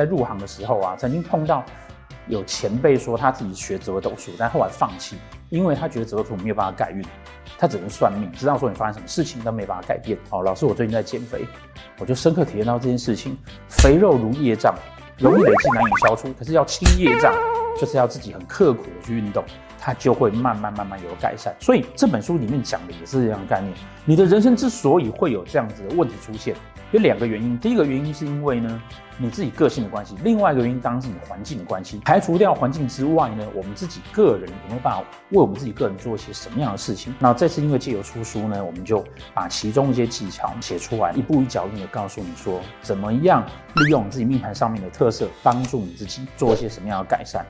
在入行的时候啊，曾经碰到有前辈说他自己学紫微斗数，但后来放弃，因为他觉得紫微斗数没有办法改运，他只能算命，知道说你发生什么事情，但没办法改变。哦，老师，我最近在减肥，我就深刻体验到这件事情，肥肉如业障，容易累积难以消除，可是要清业障，就是要自己很刻苦的去运动。它就会慢慢慢慢有改善，所以这本书里面讲的也是这样的概念。你的人生之所以会有这样子的问题出现，有两个原因。第一个原因是因为呢，你自己个性的关系；另外一个原因当然是你环境的关系。排除掉环境之外呢，我们自己个人有没有办法为我们自己个人做一些什么样的事情？那这次因为借由出书呢，我们就把其中一些技巧写出来，一步一脚印的告诉你说，怎么样利用自己命盘上面的特色，帮助你自己做一些什么样的改善。